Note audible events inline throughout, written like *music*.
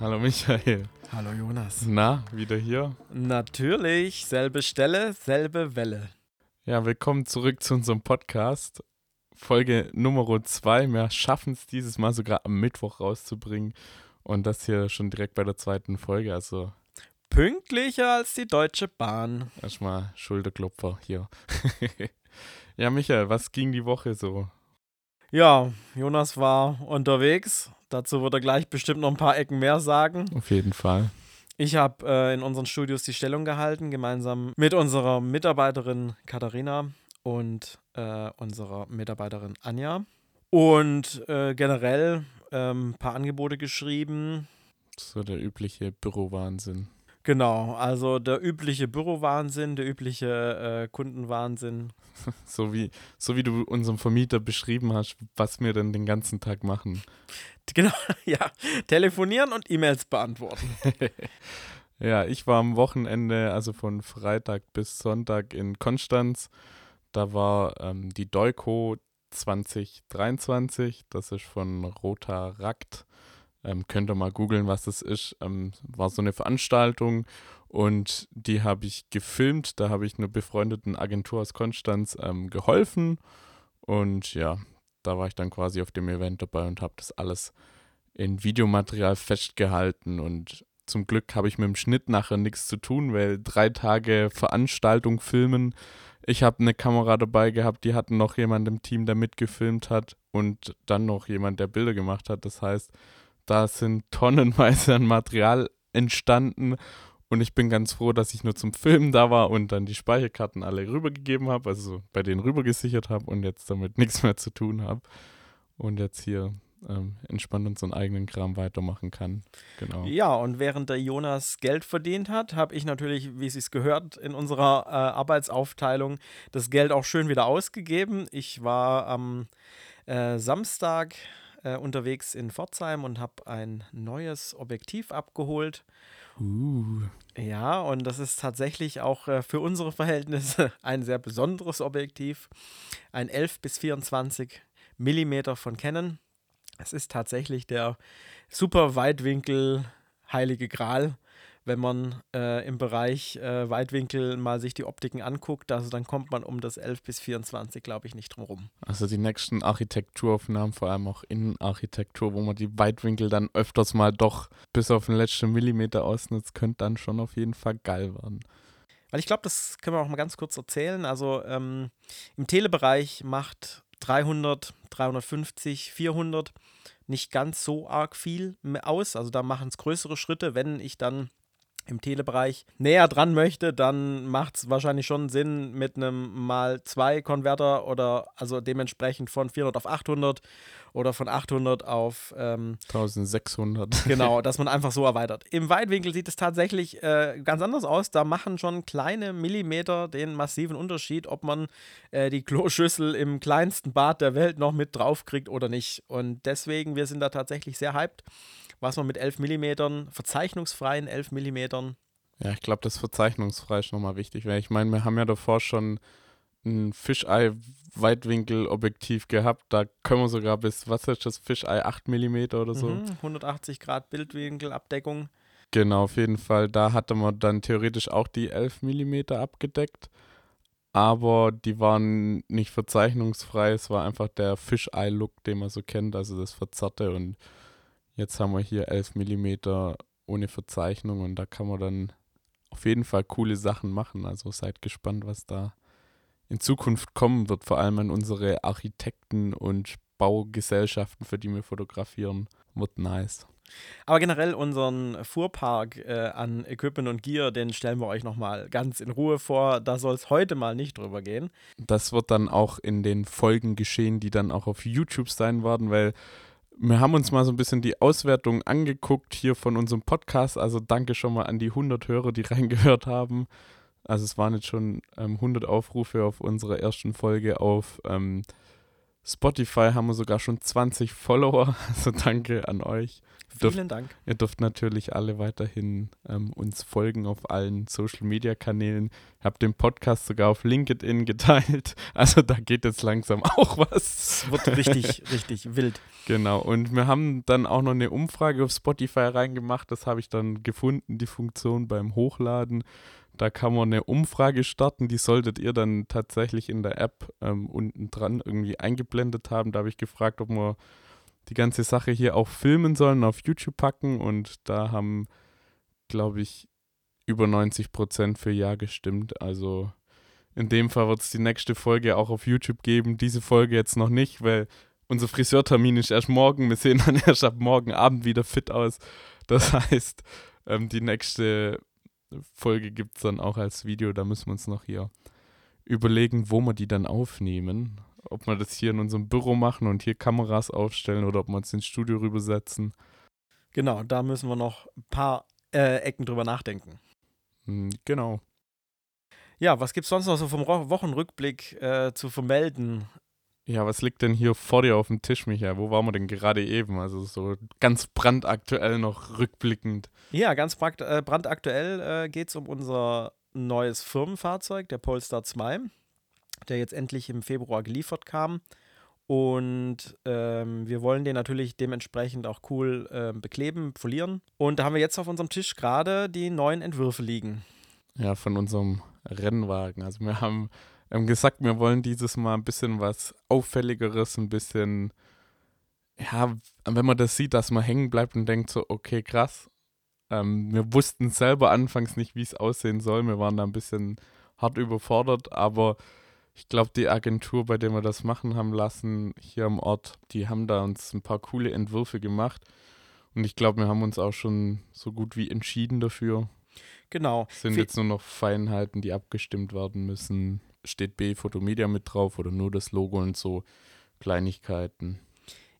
Hallo Michael. Hallo Jonas. Na, wieder hier? Natürlich, selbe Stelle, selbe Welle. Ja, willkommen zurück zu unserem Podcast. Folge Nummer 2. Wir schaffen es dieses Mal sogar am Mittwoch rauszubringen. Und das hier schon direkt bei der zweiten Folge. Also Pünktlicher als die Deutsche Bahn. erstmal Schulterklopfer hier. *laughs* ja, Michael, was ging die Woche so? Ja, Jonas war unterwegs. Dazu wird er gleich bestimmt noch ein paar Ecken mehr sagen. Auf jeden Fall. Ich habe äh, in unseren Studios die Stellung gehalten, gemeinsam mit unserer Mitarbeiterin Katharina und äh, unserer Mitarbeiterin Anja. Und äh, generell ein paar Angebote geschrieben. So der übliche Bürowahnsinn. Genau, also der übliche Bürowahnsinn, der übliche äh, Kundenwahnsinn. *laughs* So wie, so wie du unserem Vermieter beschrieben hast, was wir denn den ganzen Tag machen. *laughs* Genau, *laughs* ja. Telefonieren und E-Mails beantworten. ja, ich war am Wochenende, also von Freitag bis Sonntag in Konstanz. Da war ähm, die Deuco 2023. Das ist von Rotarakt. Ähm, könnt ihr mal googeln, was das ist. Ähm, war so eine Veranstaltung und die habe ich gefilmt. Da habe ich einer befreundeten Agentur aus Konstanz ähm, geholfen. Und ja, da war ich dann quasi auf dem Event dabei und habe das alles in Videomaterial festgehalten. Und zum Glück habe ich mit dem Schnitt nachher nichts zu tun, weil drei Tage Veranstaltung filmen. Ich habe eine Kamera dabei gehabt, die hatten noch jemand im Team, der mitgefilmt hat und dann noch jemand, der Bilder gemacht hat. Das heißt, da sind tonnenweise an Material entstanden und ich bin ganz froh, dass ich nur zum Filmen da war und dann die Speicherkarten alle rübergegeben habe, also bei denen rübergesichert habe und jetzt damit *laughs* nichts mehr zu tun habe und jetzt hier ähm, entspannt unseren eigenen Kram weitermachen kann. Genau. Ja, und während der Jonas Geld verdient hat, habe ich natürlich, wie es sich gehört, in unserer äh, Arbeitsaufteilung das Geld auch schön wieder ausgegeben. Ich war am äh, Samstag äh, unterwegs in Pforzheim und habe ein neues Objektiv abgeholt. Uh. Ja, und das ist tatsächlich auch äh, für unsere Verhältnisse *laughs* ein sehr besonderes Objektiv. Ein 11 bis 24 Millimeter von Canon. Es ist tatsächlich der super Weitwinkel Heilige Gral wenn man äh, im Bereich äh, Weitwinkel mal sich die Optiken anguckt, also dann kommt man um das 11 bis 24, glaube ich, nicht drum rum. Also die nächsten Architekturaufnahmen, vor allem auch Innenarchitektur, wo man die Weitwinkel dann öfters mal doch bis auf den letzten Millimeter ausnutzt, könnte dann schon auf jeden Fall geil werden. Weil ich glaube, das können wir auch mal ganz kurz erzählen. Also ähm, im Telebereich macht 300, 350, 400 nicht ganz so arg viel aus. Also da machen es größere Schritte, wenn ich dann im Telebereich näher dran möchte, dann macht es wahrscheinlich schon Sinn mit einem mal 2 Konverter oder also dementsprechend von 400 auf 800 oder von 800 auf ähm, 1600. *laughs* Genau, dass man einfach so erweitert. Im Weitwinkel sieht es tatsächlich äh, ganz anders aus. Da machen schon kleine Millimeter den massiven Unterschied, ob man äh, die Kloschüssel im kleinsten Bad der Welt noch mit drauf kriegt oder nicht. Und deswegen, wir sind da tatsächlich sehr hyped was man mit 11 mm, verzeichnungsfreien 11 mm. Ja, ich glaube, das verzeichnungsfrei ist nochmal wichtig, weil ich meine, wir haben ja davor schon ein Fisheye-Weitwinkel-Objektiv gehabt. Da können wir sogar bis, was ist das, Fisheye 8 mm oder so? Mhm, 180 Grad Bildwinkelabdeckung. Genau, auf jeden Fall. Da hatte man dann theoretisch auch die 11 mm abgedeckt. Aber die waren nicht verzeichnungsfrei. Es war einfach der Fisheye-Look, den man so kennt, also das Verzerrte. Und Jetzt haben wir hier 11 mm ohne Verzeichnung und da kann man dann auf jeden Fall coole Sachen machen. Also seid gespannt, was da in Zukunft kommen wird, vor allem an unsere Architekten und Baugesellschaften, für die wir fotografieren. Wird nice. Aber generell unseren Fuhrpark äh, an Equipment und Gear, den stellen wir euch nochmal ganz in Ruhe vor. Da soll es heute mal nicht drüber gehen. Das wird dann auch in den Folgen geschehen, die dann auch auf YouTube sein werden, weil wir haben uns mal so ein bisschen die Auswertung angeguckt hier von unserem Podcast. Also danke schon mal an die 100 Hörer, die *laughs* reingehört haben. Also es waren jetzt schon ähm, 100 Aufrufe auf unserer ersten Folge auf ähm, Spotify haben wir sogar schon 20 Follower. *laughs* Also danke an euch. Vielen dürft, Dank. Ihr dürft natürlich alle weiterhin ähm, uns folgen auf allen Social Media Kanälen. Ich habe den Podcast sogar auf LinkedIn geteilt. *laughs* Also da geht jetzt langsam auch was. Es wird richtig, *laughs* richtig wild. Genau. Und wir haben dann auch noch eine Umfrage auf Spotify reingemacht. Das habe ich dann gefunden, die Funktion beim Hochladen. Da kann man eine Umfrage starten, die solltet ihr dann tatsächlich in der App ähm, unten dran irgendwie eingeblendet haben. Da habe ich gefragt, ob wir die ganze Sache hier auch filmen sollen, auf YouTube packen und da haben, glaube ich, über 90 Prozent für Ja gestimmt. Also in dem Fall wird es die nächste Folge auch auf YouTube geben. Diese Folge jetzt noch nicht, weil unser Friseurtermin ist erst morgen. Wir sehen dann *laughs* erst ab morgen Abend wieder fit aus. Das heißt, ähm, die nächste Folge gibt es dann auch als Video. Da müssen wir uns noch hier überlegen, wo wir die dann aufnehmen. Ob wir das hier in unserem Büro machen und hier Kameras aufstellen oder ob wir uns ins Studio rübersetzen. Genau, da müssen wir noch ein paar äh, Ecken drüber nachdenken. Hm, genau. Ja, was gibt es sonst noch so vom Wochenrückblick äh, zu vermelden? Ja, was liegt denn hier vor dir auf dem Tisch, Michael? Wo waren wir denn gerade eben? Also so ganz brandaktuell noch rückblickend. Ja, ganz äh, brandaktuell äh, geht es um unser neues Firmenfahrzeug, der Polestar 2, der jetzt endlich im Februar geliefert kam. Und ähm, wir wollen den natürlich dementsprechend auch cool äh, bekleben, folieren. Und da haben wir jetzt auf unserem Tisch gerade die neuen Entwürfe liegen. Ja, von unserem Rennwagen. Also wir haben ähm, gesagt, wir wollen dieses Mal ein bisschen was Auffälligeres, ein bisschen, ja, wenn man das sieht, dass man hängen bleibt und denkt so, okay, krass. Ähm, wir wussten selber anfangs nicht, wie es aussehen soll. Wir waren da ein bisschen hart überfordert, aber ich glaube, die Agentur, bei der wir das machen haben lassen, hier am Ort, die haben da uns ein paar coole Entwürfe gemacht. Und ich glaube, wir haben uns auch schon so gut wie entschieden dafür. Genau. Es sind jetzt nur noch Feinheiten, die abgestimmt werden müssen steht B Photomedia mit drauf oder nur das Logo und so Kleinigkeiten.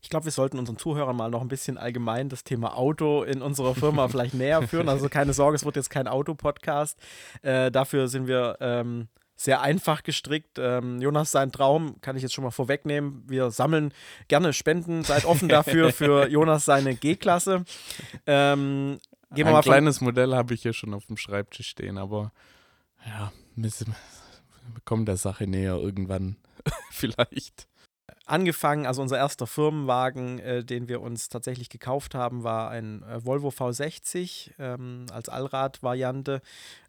Ich glaube, wir sollten unseren Zuhörern mal noch ein bisschen allgemein das Thema Auto in unserer Firma *laughs* vielleicht näher führen. Also keine Sorge, es wird jetzt kein Auto-Podcast. Äh, dafür sind wir ähm, sehr einfach gestrickt. Ähm, Jonas, sein Traum kann ich jetzt schon mal vorwegnehmen. Wir sammeln gerne Spenden, seid offen dafür *laughs* für Jonas seine G-Klasse. Ähm, ein kleines Modell habe ich hier schon auf dem Schreibtisch stehen, aber ja, wir kommen der Sache näher irgendwann *laughs* vielleicht. Angefangen, also unser erster Firmenwagen, äh, den wir uns tatsächlich gekauft haben, war ein äh, Volvo V60 ähm, als Allrad-Variante.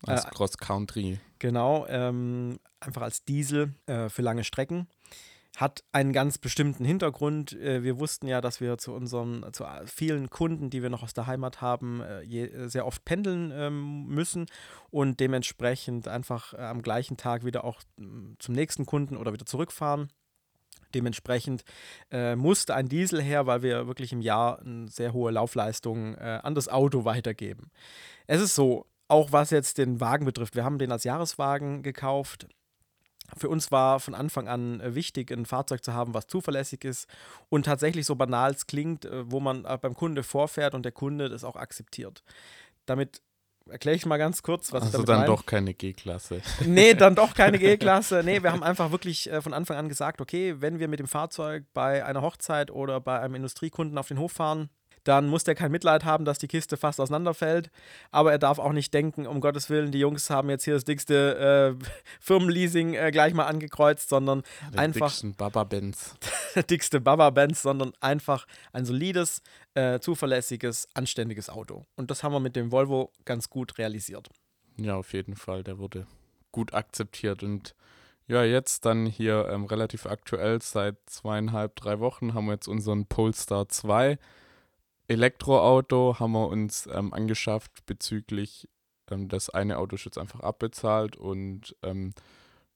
Als äh, Cross Country. Genau, ähm, einfach als Diesel äh, für lange Strecken hat einen ganz bestimmten Hintergrund. Äh, wir wussten ja, dass wir zu unseren, zu vielen Kunden, die wir noch aus der Heimat haben, äh, sehr oft pendeln ähm, müssen und dementsprechend einfach äh, am gleichen Tag wieder auch mm, zum nächsten Kunden oder wieder zurückfahren. Dementsprechend äh, musste ein Diesel her, weil wir wirklich im Jahr eine sehr hohe Laufleistung äh, an das Auto weitergeben. Es ist so, auch was jetzt den Wagen betrifft, wir haben den als Jahreswagen gekauft für uns war von Anfang an äh, wichtig, ein Fahrzeug zu haben, was zuverlässig ist und tatsächlich so banal es klingt, äh, wo man äh, beim Kunde vorfährt und der Kunde das auch akzeptiert. Damit erkläre ich mal ganz kurz, was also ich damit dann meine. doch keine G-Klasse. *laughs* Nee, dann doch keine *laughs* G-Klasse. Nee, wir haben einfach wirklich von Anfang an gesagt, okay, wenn wir mit dem Fahrzeug bei einer Hochzeit oder bei einem Industriekunden auf den Hof fahren, dann muss der kein Mitleid haben, dass die Kiste fast auseinanderfällt. Aber er darf auch nicht denken, um Gottes Willen, die Jungs haben jetzt hier das dickste äh, *laughs* Firmenleasing äh, gleich mal angekreuzt, sondern Den einfach. Baba-Benz. der *laughs* dickste Baba-Benz, sondern einfach ein solides, äh, zuverlässiges, anständiges Auto. Und das haben wir mit dem Volvo ganz gut realisiert. Ja, auf jeden Fall. Der wurde gut akzeptiert und ja, jetzt dann hier ähm, relativ aktuell, seit zweieinhalb, drei Wochen haben wir jetzt unseren Polestar 2 Elektroauto haben wir uns ähm, angeschafft bezüglich ähm, das eine Auto ist jetzt einfach abbezahlt und ähm,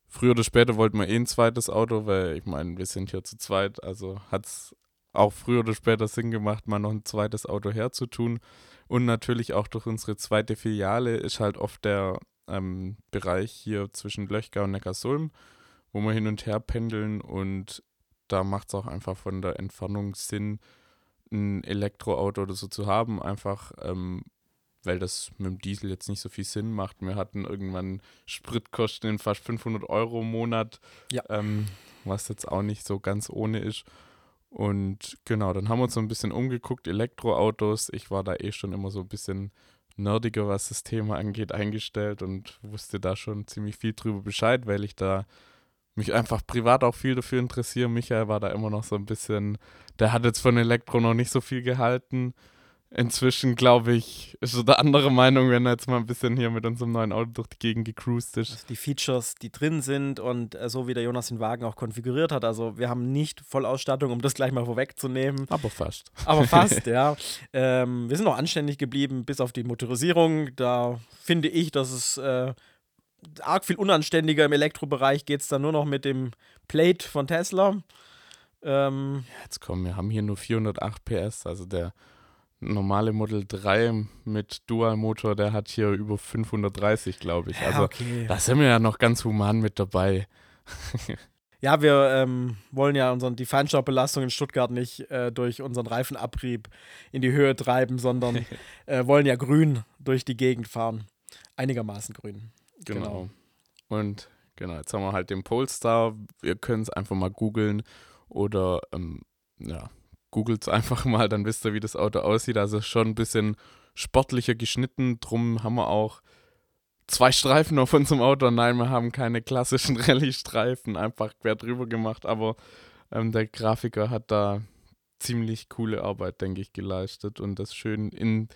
früher oder später wollten wir eh ein zweites Auto, weil ich meine, wir sind hier zu zweit, also hat es auch früher oder später Sinn gemacht, mal noch ein zweites Auto herzutun. Und natürlich auch durch unsere zweite Filiale ist halt oft der ähm, Bereich hier zwischen Löchgau und Neckarsulm, wo wir hin und her pendeln und da macht es auch einfach von der Entfernung Sinn, ein Elektroauto oder so zu haben, einfach ähm, weil das mit dem Diesel jetzt nicht so viel Sinn macht. Wir hatten irgendwann Spritkosten in fast 500 Euro im Monat, Ja. ähm, was jetzt auch nicht so ganz ohne ist. Und genau, dann haben wir uns so ein bisschen umgeguckt, Elektroautos. Ich war da eh schon immer so ein bisschen nerdiger, was das Thema angeht, eingestellt und wusste da schon ziemlich viel drüber Bescheid, weil ich da mich einfach privat auch viel dafür interessiere. Michael war da immer noch so ein bisschen, der hat jetzt von Elektro noch nicht so viel gehalten. Inzwischen, glaube ich, ist er der andere Meinung, wenn er jetzt mal ein bisschen hier mit unserem neuen Auto durch die Gegend gecruised ist. Also die Features, die drin sind und äh, so wie der Jonas den Wagen auch konfiguriert hat. Also wir haben nicht Vollausstattung, um das gleich mal vorwegzunehmen. Aber fast. Aber *laughs* fast, ja. Ähm, wir sind auch anständig geblieben, bis auf die Motorisierung. Da finde ich, dass es äh, arg viel unanständiger im Elektrobereich geht es dann nur noch mit dem Plate von Tesla. Ähm, Jetzt komm, wir haben hier nur 408 PS, also der normale Model 3 mit Dualmotor, der hat hier über 530, glaube ich. ja, Also okay. da sind wir ja noch ganz human mit dabei. *laughs* Ja, wir ähm, wollen ja unseren, die Feinstaubbelastung in Stuttgart nicht äh, durch unseren Reifenabrieb in die Höhe treiben, sondern *laughs* äh, wollen ja grün durch die Gegend fahren. Einigermaßen grün. Genau. Und genau, jetzt haben wir halt den Polestar. Ihr könnt es einfach mal googeln oder ähm, ja, googelt es einfach *laughs* mal, dann wisst ihr, wie das Auto aussieht. Also schon ein bisschen sportlicher geschnitten. Drum haben wir auch zwei Streifen auf unserem Auto. Nein, wir haben keine klassischen *laughs* Rallye-Streifen, einfach quer drüber gemacht. Aber ähm, der Grafiker hat da ziemlich coole Arbeit, denke ich, geleistet und das schön in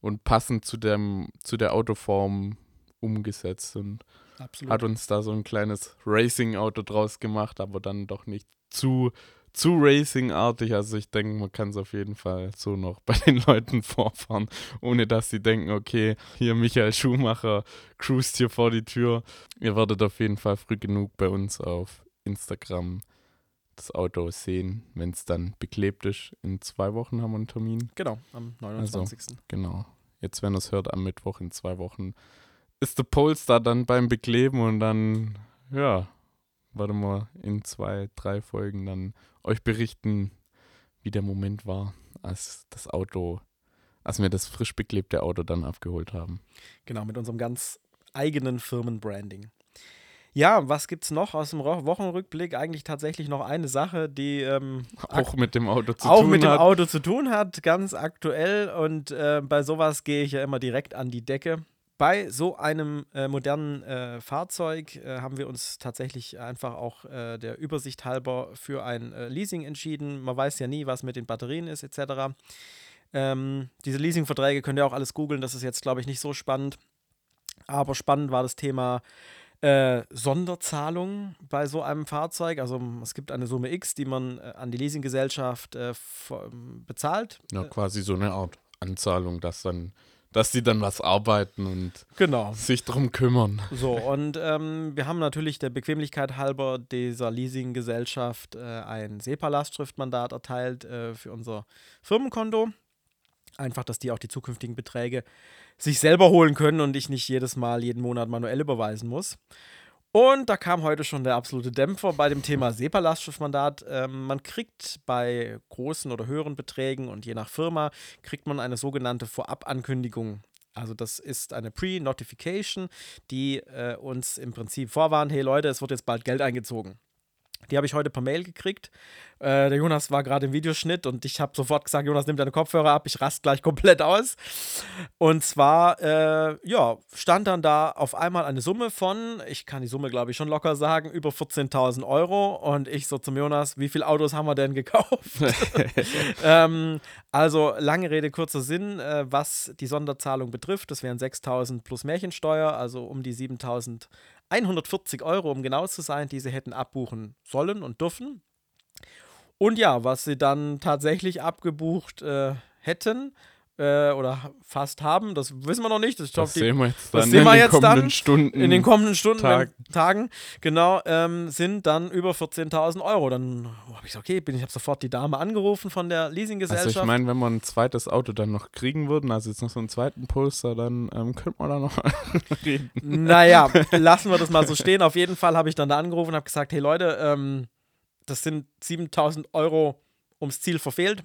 und passend zu dem zu der Autoform umgesetzt und Absolut. hat uns da so ein kleines Racing-Auto draus gemacht, aber dann doch nicht zu, zu Racing-artig. Also ich denke, man kann es auf jeden Fall so noch *laughs* bei den Leuten vorfahren, ohne dass sie denken, okay, hier Michael Schumacher cruist hier vor die Tür. Ihr werdet auf jeden Fall früh genug bei uns auf Instagram das Auto sehen, wenn es dann beklebt ist. In zwei Wochen haben wir einen Termin. Genau, am 29. Genau. Jetzt, wenn ihr es hört, am Mittwoch in zwei Wochen ist der Polestar dann beim Bekleben und dann, ja, warte mal, in zwei, drei Folgen dann euch berichten, wie der Moment war, als das Auto, als wir das frisch beklebte Auto dann abgeholt haben. Genau, mit unserem ganz eigenen Firmenbranding. Ja, was gibt es noch aus dem Wochenrückblick? Eigentlich tatsächlich noch eine Sache, die ähm, Auch mit dem Auto zu auch tun mit dem hat. Auto zu tun hat, ganz aktuell. Und äh, bei sowas gehe ich ja immer direkt an die Decke. Bei so einem äh, modernen äh, Fahrzeug äh, haben wir uns tatsächlich einfach auch äh, der Übersicht halber für ein äh, Leasing entschieden. Man weiß ja nie, was mit den Batterien ist, etc. Ähm, diese Leasingverträge könnt ihr auch alles googeln. Das ist jetzt, glaube ich, nicht so spannend. Aber spannend war das Thema äh, Sonderzahlung bei so einem Fahrzeug. Also es gibt eine Summe X, die man äh, an die Leasinggesellschaft äh, bezahlt. Ja, quasi so eine Art Anzahlung, dass dann, dass die dann was arbeiten und Genau. sich drum kümmern. So, und ähm, wir haben natürlich der Bequemlichkeit halber dieser Leasinggesellschaft äh, ein SEPA-Lastschriftmandat erteilt äh, für unser Firmenkonto. Einfach, dass die auch die zukünftigen Beträge sich selber holen können und ich nicht jedes Mal, jeden Monat manuell überweisen muss. Und da kam heute schon der absolute Dämpfer bei dem Thema SEPA-Lastschriftmandat. Ähm, man kriegt bei großen oder höheren Beträgen und je nach Firma kriegt man eine sogenannte Vorabankündigung. Also das ist eine Pre-Notification, die äh, uns im Prinzip vorwarnt, hey Leute, es wird jetzt bald Geld eingezogen. Die habe ich heute per Mail gekriegt. Äh, der Jonas war gerade im Videoschnitt und ich habe sofort gesagt, Jonas, nimm deine Kopfhörer ab, ich rast gleich *laughs* komplett aus. Und zwar, äh, ja, stand dann da auf einmal eine Summe von, ich kann die Summe, glaube ich, schon locker sagen, über 14.000 Euro. Und ich so zum Jonas, wie viele Autos haben wir denn gekauft? *laughs* *laughs* ähm, also lange Rede, kurzer Sinn, äh, was die Sonderzahlung betrifft, das wären 6.000 plus Märchensteuer, also um die 7.140 Euro, um genau zu sein, die sie hätten abbuchen sollen und dürfen. Und ja, was sie dann tatsächlich abgebucht äh, hätten äh, oder fast haben, das wissen wir noch nicht. Ich Das die, sehen wir jetzt das dann sehen in wir den jetzt kommenden dann Stunden. in den kommenden Stunden, Tag. Tagen, genau, ähm, sind dann über 14.000 Euro. Dann habe ich gesagt, okay, bin ich habe sofort die Dame angerufen von der Leasinggesellschaft. Also ich meine, wenn wir ein zweites Auto dann noch kriegen würden, also jetzt noch so einen zweiten Polster, dann ähm, könnte man da noch *laughs* reden. Naja, lassen wir das mal so stehen. Auf jeden Fall habe ich dann da angerufen und habe gesagt, hey Leute, ähm, das sind 7000 Euro ums Ziel verfehlt.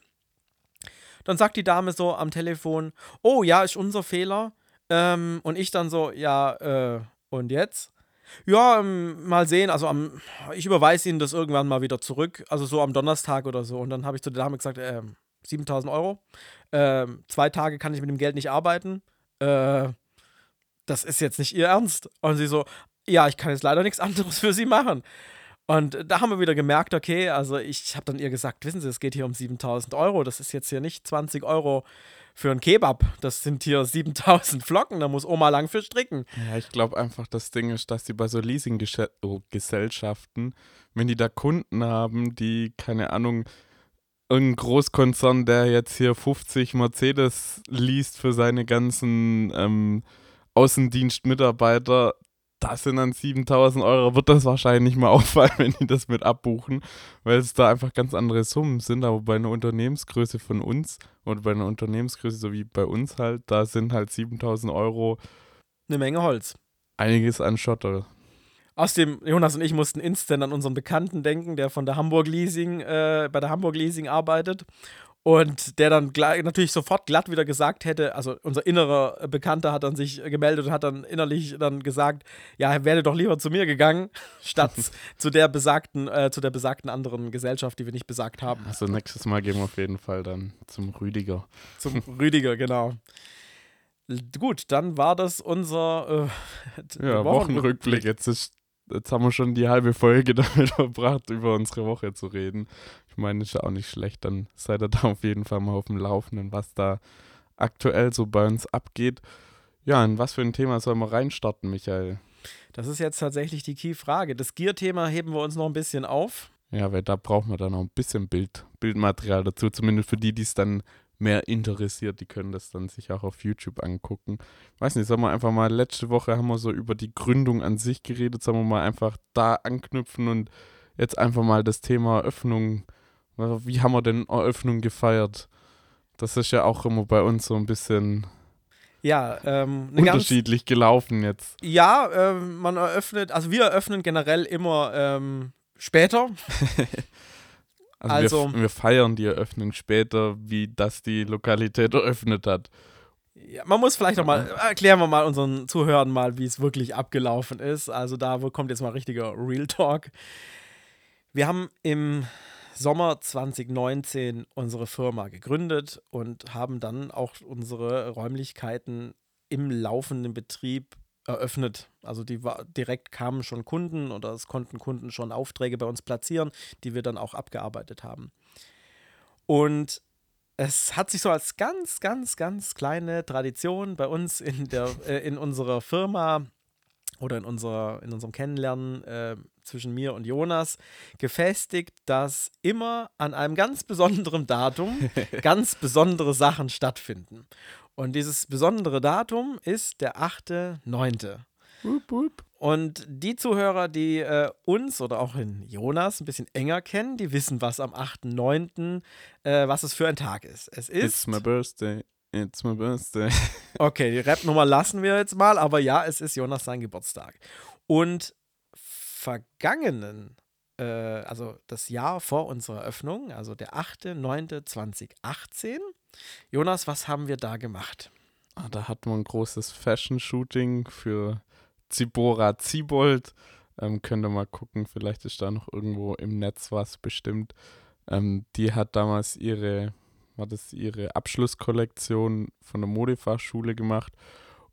Dann sagt die Dame so am Telefon, oh ja, ist unser Fehler. Ähm, und ich dann so, ja, äh, und jetzt? Ja, ähm, mal sehen. Also am, ich überweise Ihnen das irgendwann mal wieder zurück. Also so am Donnerstag oder so. Und dann habe ich zu der Dame gesagt, äh, 7000 Euro. Äh, zwei Tage kann ich mit dem Geld nicht arbeiten. Äh, das ist jetzt nicht Ihr Ernst. Und sie so, ja, ich kann jetzt leider nichts anderes für Sie machen. Und da haben wir wieder gemerkt, okay, also ich habe dann ihr gesagt, wissen Sie, es geht hier um 7000 Euro. Das ist jetzt hier nicht 20 Euro für einen Kebab. Das sind hier 7000 *laughs* Flocken. Da muss Oma lang für stricken. Ja, ich glaube einfach, das Ding ist, dass die bei so Leasinggesellschaften, wenn die da Kunden haben, die, keine Ahnung, irgendein Großkonzern, der jetzt hier 50 Mercedes liest für seine ganzen ähm, Außendienstmitarbeiter, das sind dann 7000 Euro, wird das wahrscheinlich nicht mal *laughs* auffallen, wenn die das mit abbuchen, weil es da einfach ganz andere Summen sind. Aber bei einer Unternehmensgröße von uns und bei einer Unternehmensgröße so wie bei uns halt, da sind halt 7000 Euro eine Menge Holz. Einiges an Schotter. Außerdem, Jonas und ich mussten instant an unseren Bekannten denken, der von der Hamburg Leasing, äh, bei der Hamburg Leasing arbeitet. Und der dann natürlich sofort glatt wieder gesagt hätte, also unser innerer Bekannter hat dann sich gemeldet und hat dann innerlich dann gesagt, ja, er wäre doch lieber zu mir gegangen, *laughs* statt *laughs* zu der besagten, äh, zu der besagten anderen Gesellschaft, die wir nicht besagt haben. Also nächstes Mal gehen wir auf jeden Fall dann zum Rüdiger. Zum Rüdiger, genau. Gut, dann war das unser äh, ja, Wochenrückblick. Jetzt ist jetzt haben wir schon die halbe Folge *laughs* damit verbracht, über unsere Woche zu reden. Ich meine, ist ja auch nicht schlecht. Dann seid ihr da auf jeden Fall mal auf dem Laufenden, was da aktuell so bei uns abgeht. Ja, in was für ein Thema sollen wir reinstarten, Michael? Das ist jetzt tatsächlich die Key-Frage. Das Gear-Thema heben wir uns noch ein bisschen auf. Ja, weil da brauchen wir dann noch ein bisschen Bild, Bildmaterial dazu, zumindest für die, die es dann mehr interessiert, die können das dann sich auch auf YouTube angucken. Weiß nicht, sagen wir einfach mal, letzte Woche haben wir so über die Gründung an sich geredet, sagen wir mal einfach da anknüpfen und jetzt einfach mal das Thema Eröffnung. Wie haben wir denn Eröffnung gefeiert? Das ist ja auch immer bei uns so ein bisschen ja, ähm, unterschiedlich gelaufen jetzt. Ja, äh, man eröffnet, also wir eröffnen generell immer ähm, später. Also, *laughs* also wir, wir, feiern die Eröffnung später, wie das die Lokalität eröffnet hat. Ja, man muss vielleicht noch mal, erklären wir mal unseren Zuhörern mal, wie es wirklich abgelaufen ist. Also da kommt jetzt mal richtiger Real Talk. Wir haben im Sommer 2019 unsere Firma gegründet und haben dann auch unsere Räumlichkeiten im laufenden Betrieb eröffnet. Also die war, direkt kamen schon Kunden oder es konnten Kunden schon Aufträge bei uns platzieren, die wir dann auch abgearbeitet haben. Und es hat sich so als ganz, ganz, ganz kleine Tradition bei uns in, der, äh, in unserer Firma oder in, unserer, in unserem Kennenlernen äh, zwischen mir und Jonas gefestigt, dass immer an einem ganz besonderen Datum *laughs* ganz besondere Sachen stattfinden. Und dieses besondere Datum ist der 8.9. Und die Zuhörer, die äh, uns oder auch in Jonas ein bisschen enger kennen, die wissen, was am 8.9., äh, was es für ein Tag ist. Es ist. It's my birthday. It's my birthday. *laughs* okay, die Rap-Nummer lassen wir jetzt mal, aber ja, es ist Jonas sein Geburtstag. Und vergangenen, äh, also das Jahr vor unserer Öffnung, also der 8.9.2018, Jonas, was haben wir da gemacht? Ah, da hatten wir ein großes Fashion-Shooting für Zibora Zibold. Ähm, könnt ihr mal gucken, vielleicht ist da noch irgendwo im Netz was bestimmt. Ähm, die hat damals ihre, war das ihre Abschlusskollektion von der Modefachschule gemacht.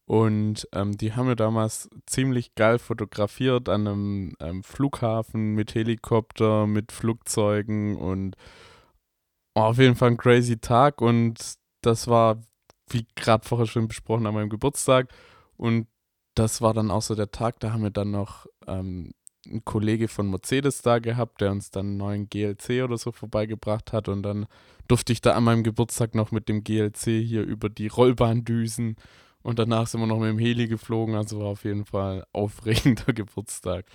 Und ähm, die haben wir damals ziemlich geil fotografiert an einem ähm, Flughafen mit Helikopter, mit Flugzeugen und Oh, auf jeden Fall ein crazy Tag und das war, wie gerade vorher schon besprochen, an meinem Geburtstag. Und das war dann auch so der Tag, da haben wir dann noch ähm, einen Kollege von Mercedes da gehabt, der uns dann einen neuen GLC oder so vorbeigebracht hat. Und dann durfte ich da an meinem Geburtstag noch mit dem GLC hier über die Rollbahn düsen. Und danach sind wir noch mit dem Heli geflogen. Also war auf jeden Fall aufregender *laughs* Geburtstag.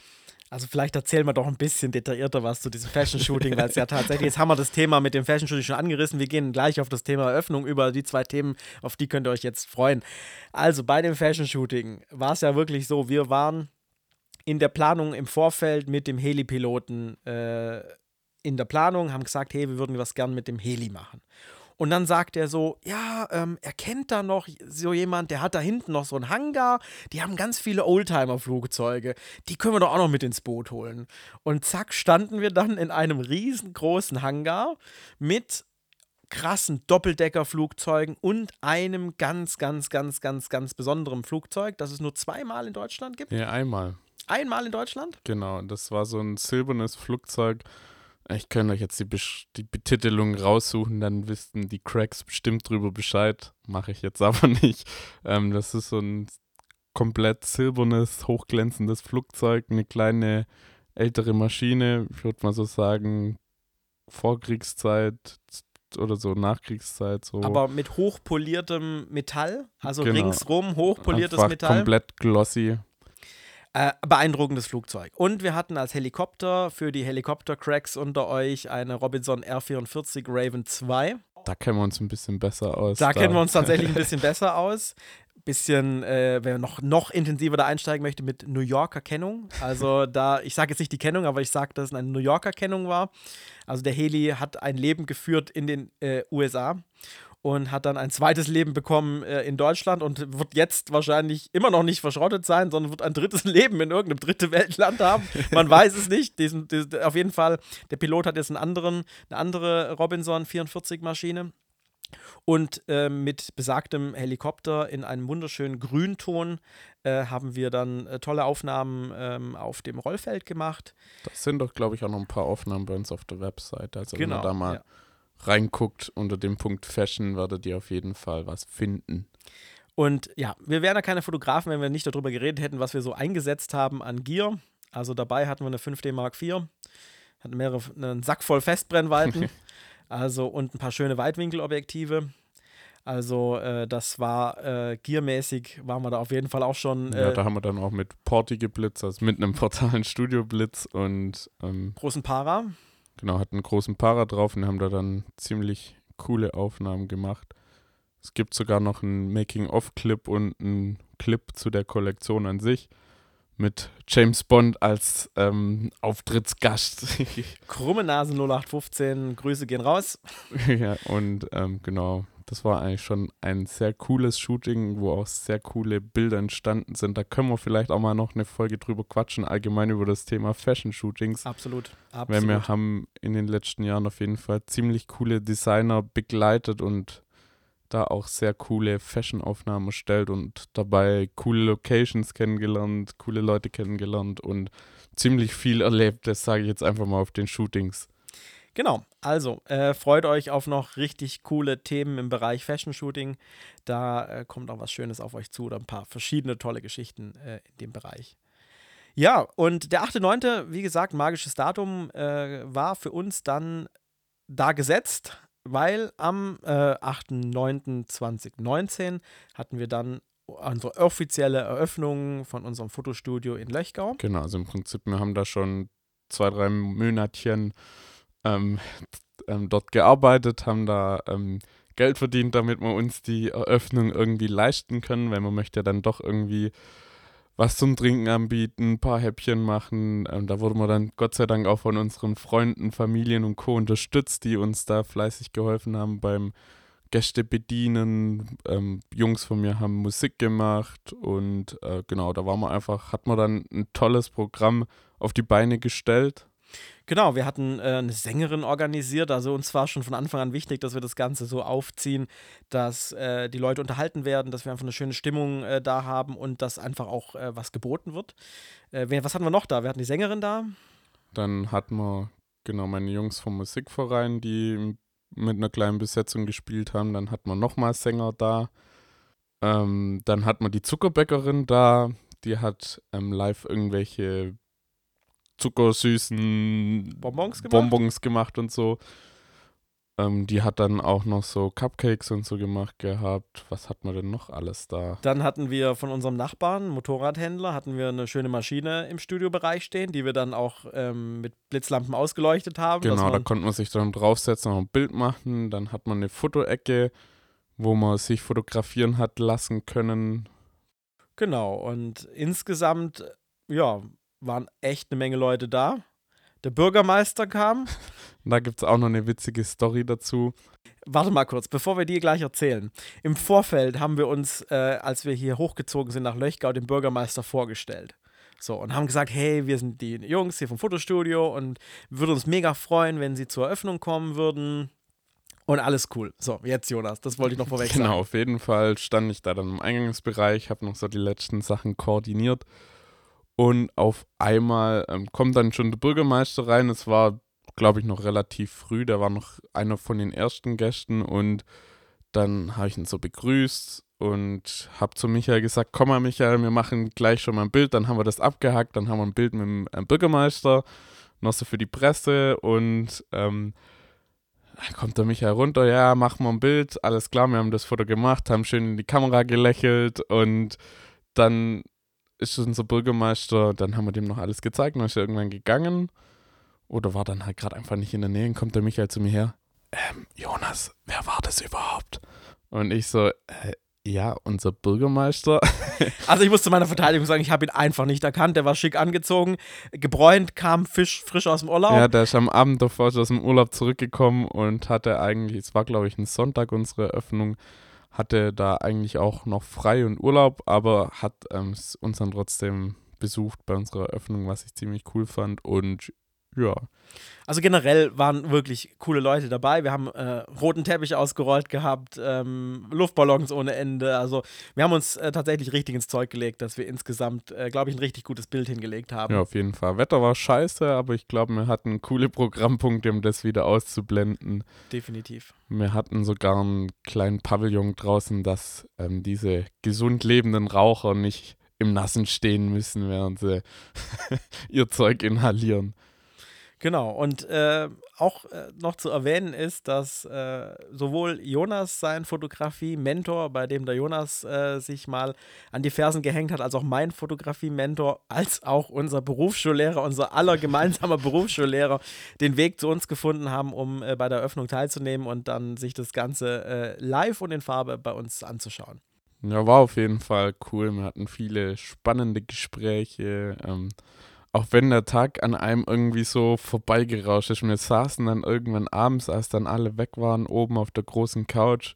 Also vielleicht erzählen wir doch ein bisschen detaillierter was zu diesem Fashion-Shooting, weil es ja tatsächlich, jetzt haben wir das Thema mit dem Fashion-Shooting schon angerissen. Wir gehen gleich auf das Thema Eröffnung über. Die zwei Themen, auf die könnt ihr euch jetzt freuen. Also bei dem Fashion-Shooting war es ja wirklich so, wir waren in der Planung im Vorfeld mit dem Heli-Piloten äh, in der Planung, haben gesagt, hey, wir würden was gern mit dem Heli machen. Und dann sagt er so, ja, ähm, er kennt da noch so jemand, der hat da hinten noch so einen Hangar, die haben ganz viele Oldtimer-Flugzeuge, die können wir doch auch noch mit ins Boot holen. Und zack, standen wir dann in einem riesengroßen Hangar mit krassen Doppeldeckerflugzeugen und einem ganz, ganz, ganz, ganz, ganz besonderen Flugzeug, das es nur zweimal in Deutschland gibt. Ja, einmal. Einmal in Deutschland? Genau, das war so ein silbernes Flugzeug. Ich könnte euch jetzt die, die Betitelung raussuchen, dann wüssten die Cracks bestimmt drüber Bescheid. Mache ich jetzt *laughs* aber nicht. Ähm, das ist so ein komplett silbernes, hochglänzendes Flugzeug, eine kleine ältere Maschine, ich würde mal so sagen, Vorkriegszeit, oder so Nachkriegszeit. So. Aber mit hochpoliertem Metall, also genau. ringsrum hochpoliertes Einfach Metall. Komplett glossy. Äh, beeindruckendes Flugzeug. Und wir hatten als Helikopter für die Helikopter-Cracks unter euch eine Robinson R44 Raven 2. Da kennen wir uns ein bisschen besser aus. Da, da. kennen wir uns tatsächlich ein *laughs* bisschen besser aus. Bisschen, äh, wer noch, noch intensiver da einsteigen möchte, mit New Yorker Kennung. Also da, ich sage jetzt nicht die Kennung, aber ich sage, dass es eine New Yorker Kennung war. Also der Heli hat ein Leben geführt in den äh, USA und hat dann ein zweites Leben bekommen äh, in Deutschland und wird jetzt wahrscheinlich immer noch nicht verschrottet sein, sondern wird ein drittes *laughs* Leben in irgendeinem dritte Weltland haben. Man weiß es nicht. Diesen, diesen, auf jeden Fall, der Pilot hat jetzt einen anderen, eine andere Robinson 44 Maschine. Und äh, mit besagtem Helikopter in einem wunderschönen Grünton äh, haben wir dann äh, tolle Aufnahmen ähm, auf dem Rollfeld gemacht. Das sind doch, glaube ich, auch noch ein paar Aufnahmen bei uns auf der Website. Also genau, wenn ihr da mal ja reinguckt unter dem Punkt Fashion, werdet ihr auf jeden Fall was finden. Und ja, wir wären ja keine Fotografen, wenn wir nicht darüber geredet hätten, was wir so eingesetzt haben an Gear. Also dabei hatten wir eine 5D Mark IV, hatten mehrere, einen Sack voll Festbrennweiten, *laughs* also und ein paar schöne Weitwinkelobjektive. Also äh, das war äh, giermäßig, waren wir da auf jeden Fall auch schon. Äh, ja, da haben wir dann auch mit Porti geblitzt, also mit einem *laughs* portalen Studio-Blitz und ähm, großen Para. Genau, hatten einen großen Para drauf und haben da dann ziemlich coole Aufnahmen gemacht. Es gibt sogar noch einen Making-of-Clip und einen Clip zu der Kollektion an sich mit James Bond als ähm, Auftrittsgast. *laughs* Krumme Nase 0815, Grüße gehen raus. *laughs* ja, und ähm, genau, das war eigentlich schon ein sehr cooles Shooting, wo auch sehr coole Bilder entstanden sind. Da können wir vielleicht auch mal noch eine Folge drüber quatschen, allgemein über das Thema Fashion-Shootings. Absolut, absolut. Weil wir haben in den letzten Jahren auf jeden Fall ziemlich coole Designer begleitet und da auch sehr coole Fashion-Aufnahmen erstellt und dabei coole Locations kennengelernt, coole Leute kennengelernt und ziemlich viel erlebt, das sage ich jetzt einfach mal auf den Shootings. Genau, also äh, freut euch auf noch richtig coole Themen im Bereich Fashion Shooting. Da äh, kommt auch was Schönes auf euch zu oder ein paar verschiedene tolle Geschichten äh, in dem Bereich. Ja, und der 8.9., wie gesagt, magisches Datum, äh, war für uns dann da gesetzt, weil am äh, 8.9.2019 hatten wir dann unsere offizielle Eröffnung von unserem Fotostudio in Löchgau. Genau, also im Prinzip, wir haben da schon zwei, drei Monatchen ähm, ähm, dort gearbeitet, haben da ähm, Geld verdient, damit wir uns die Eröffnung irgendwie leisten können, weil man möchte ja dann doch irgendwie was zum Trinken anbieten, ein paar Häppchen machen. Ähm, da wurde man dann Gott sei Dank auch von unseren Freunden, Familien und Co. unterstützt, die uns da fleißig geholfen haben beim Gäste bedienen. Ähm, Jungs von mir haben Musik gemacht und äh, genau, da war man einfach, hat man dann ein tolles Programm auf die Beine gestellt Genau, wir hatten äh, eine Sängerin organisiert. Also uns war schon von Anfang an wichtig, dass wir das Ganze so aufziehen, dass äh, die Leute unterhalten werden, dass wir einfach eine schöne Stimmung äh, da haben und dass einfach auch äh, was geboten wird. Äh, was hatten wir noch da? Wir hatten die Sängerin da. Dann hatten wir, genau, meine Jungs vom Musikverein, die mit einer kleinen Besetzung gespielt haben. Dann hatten wir nochmal Sänger da. Ähm, dann hat man die Zuckerbäckerin da. Die hat ähm, live irgendwelche zuckersüßen Bonbons gemacht, Bonbons gemacht und so. Ähm, die hat dann auch noch so Cupcakes und so gemacht gehabt. Was hat man denn noch alles da? Dann hatten wir von unserem Nachbarn, Motorradhändler, hatten wir eine schöne Maschine im Studiobereich stehen, die wir dann auch ähm, mit Blitzlampen ausgeleuchtet haben. Genau, da konnte man sich dann draufsetzen und ein Bild machen. Dann hat man eine Fotoecke, wo man sich fotografieren hat lassen können. Genau, und insgesamt, ja, waren echt eine Menge Leute da. Der Bürgermeister kam. *laughs* Da gibt es auch noch eine witzige Story dazu. Warte mal kurz, bevor wir die gleich erzählen. Im Vorfeld haben wir uns, äh, als wir hier hochgezogen sind nach Löchgau, den Bürgermeister vorgestellt. So, und haben gesagt, hey, wir sind die Jungs hier vom Fotostudio und würde uns mega freuen, wenn sie zur Eröffnung kommen würden. Und alles cool. So, jetzt Jonas, das wollte ich noch vorweg Genau, sagen. auf jeden Fall stand ich da dann im Eingangsbereich, habe noch so die letzten Sachen koordiniert. Und auf einmal ähm, kommt dann schon der Bürgermeister rein. Es war, glaube ich, noch relativ früh. Der war noch einer von den ersten Gästen. Und dann habe ich ihn so begrüßt und habe zu Michael gesagt, komm mal Michael, wir machen gleich schon mal ein Bild. Dann haben wir das abgehackt, dann haben wir ein Bild mit dem äh, Bürgermeister, noch so für die Presse und ähm, dann kommt der Michael runter, ja, machen wir ein Bild, alles klar, wir haben das Foto gemacht, haben schön in die Kamera gelächelt und dann ist unser Bürgermeister, dann haben wir dem noch alles gezeigt, dann ist er irgendwann gegangen oder war dann halt gerade einfach nicht in der Nähe und kommt der Michael zu mir her, ähm, Jonas, wer war das überhaupt? Und ich so, äh, ja, unser Bürgermeister. *laughs* Also ich muss zu meiner Verteidigung sagen, ich habe ihn einfach nicht erkannt. Der war schick angezogen, gebräunt, kam Fisch frisch aus dem Urlaub. Ja, der ist am Abend davor aus dem Urlaub zurückgekommen und hatte eigentlich, es war glaube ich ein Sonntag unsere Eröffnung, hatte da eigentlich auch noch frei und Urlaub, aber hat ähm, uns dann trotzdem besucht bei unserer Eröffnung, was ich ziemlich cool fand. Und ja. Also generell waren wirklich coole Leute dabei. Wir haben äh, roten Teppich ausgerollt gehabt, ähm, Luftballons ohne Ende. Also wir haben uns äh, tatsächlich richtig ins Zeug gelegt, dass wir insgesamt, äh, glaube ich, ein richtig gutes Bild hingelegt haben. Ja, auf jeden Fall. Wetter war scheiße, aber ich glaube, wir hatten coole Programmpunkte, um das wieder auszublenden. Definitiv. Wir hatten sogar einen kleinen Pavillon draußen, dass ähm, diese gesund lebenden Raucher nicht im Nassen stehen müssen, während sie *laughs* ihr Zeug inhalieren. Genau, und äh, auch äh, noch zu erwähnen ist, dass äh, sowohl Jonas sein Fotografie-Mentor, bei dem der Jonas äh, sich mal an die Fersen gehängt hat, als auch mein Fotografie-Mentor, als auch unser Berufsschullehrer, unser aller gemeinsamer *laughs* Berufsschullehrer, den Weg zu uns gefunden haben, um äh, bei der Eröffnung teilzunehmen und dann sich das Ganze äh, live und in Farbe bei uns anzuschauen. Ja, war auf jeden Fall cool. Wir hatten viele spannende Gespräche. Ähm, auch wenn der Tag an einem irgendwie so vorbeigerauscht ist. Wir saßen dann irgendwann abends, als dann alle weg waren, oben auf der großen Couch,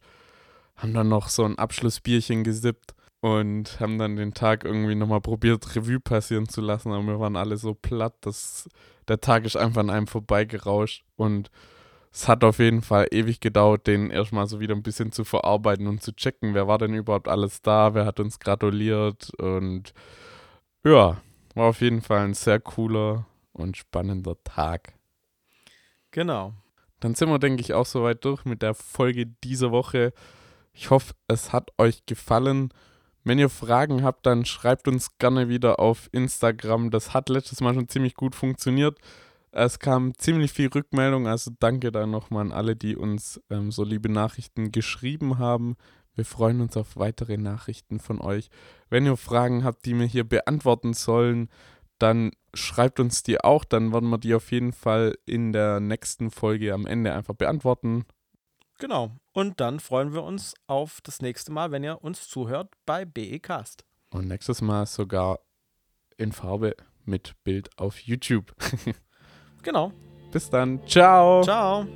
haben dann noch so ein Abschlussbierchen gesippt und haben dann den Tag irgendwie nochmal probiert, Revue passieren zu lassen. Aber wir waren alle so platt, dass der Tag ist einfach an einem vorbeigerauscht und es hat auf jeden Fall ewig gedauert, den erstmal so wieder ein bisschen zu verarbeiten und zu checken, wer war denn überhaupt alles da, wer hat uns gratuliert und ja, war auf jeden Fall ein sehr cooler und spannender Tag. Genau. Dann sind wir, denke ich, auch soweit durch mit der Folge dieser Woche. Ich hoffe, es hat euch gefallen. Wenn ihr Fragen habt, dann schreibt uns gerne wieder auf Instagram. Das hat letztes Mal schon ziemlich gut funktioniert. Es kam ziemlich viel Rückmeldung, also danke da nochmal an alle, die uns ähm, so liebe Nachrichten geschrieben haben. Wir freuen uns auf weitere Nachrichten von euch. Wenn ihr Fragen habt, die wir hier beantworten sollen, dann schreibt uns die auch. Dann werden wir die auf jeden Fall in der nächsten Folge am Ende einfach beantworten. Genau. Und dann freuen wir uns auf das nächste Mal, wenn ihr uns zuhört bei BE Cast. Und nächstes Mal sogar in Farbe mit Bild auf YouTube. *laughs* Genau. Bis dann. Ciao. Ciao.